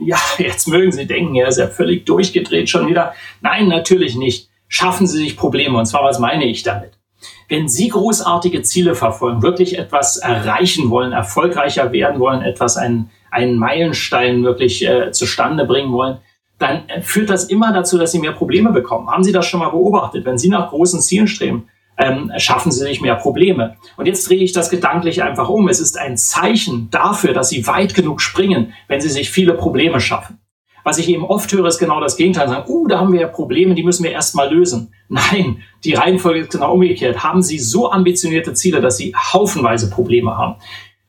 ja, jetzt mögen Sie denken, er ist ja völlig durchgedreht schon wieder. Nein, natürlich nicht. Schaffen Sie sich Probleme. Und zwar, was meine ich damit? Wenn Sie großartige Ziele verfolgen, wirklich etwas erreichen wollen, erfolgreicher werden wollen, etwas, einen, einen Meilenstein wirklich äh, zustande bringen wollen, dann äh, führt das immer dazu, dass Sie mehr Probleme bekommen. Haben Sie das schon mal beobachtet? Wenn Sie nach großen Zielen streben, ähm, schaffen sie sich mehr Probleme. Und jetzt drehe ich das gedanklich einfach um. Es ist ein Zeichen dafür, dass sie weit genug springen, wenn sie sich viele Probleme schaffen. Was ich eben oft höre, ist genau das Gegenteil. Sagen, uh, da haben wir ja Probleme, die müssen wir erstmal lösen. Nein, die Reihenfolge ist genau umgekehrt. Haben Sie so ambitionierte Ziele, dass Sie haufenweise Probleme haben.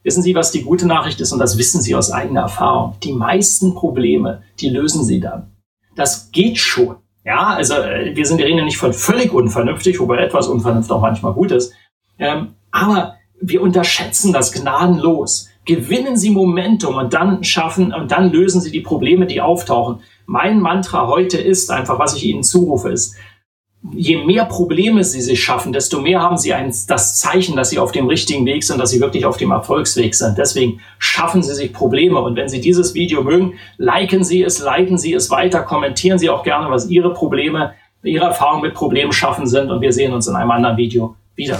Wissen Sie, was die gute Nachricht ist? Und das wissen Sie aus eigener Erfahrung. Die meisten Probleme, die lösen Sie dann. Das geht schon. Ja, also äh, wir sind die reden nicht von völlig unvernünftig, wobei etwas Unvernunft auch manchmal gut ist. Ähm, aber wir unterschätzen das gnadenlos. Gewinnen Sie Momentum und dann schaffen und dann lösen Sie die Probleme, die auftauchen. Mein Mantra heute ist einfach, was ich Ihnen zurufe, ist, je mehr Probleme sie sich schaffen, desto mehr haben sie ein, das Zeichen, dass sie auf dem richtigen Weg sind, dass sie wirklich auf dem Erfolgsweg sind. Deswegen schaffen sie sich Probleme. Und wenn Sie dieses Video mögen, liken Sie es, leiten Sie es weiter, kommentieren Sie auch gerne, was Ihre Probleme, Ihre Erfahrungen mit Problemen schaffen sind. Und wir sehen uns in einem anderen Video wieder.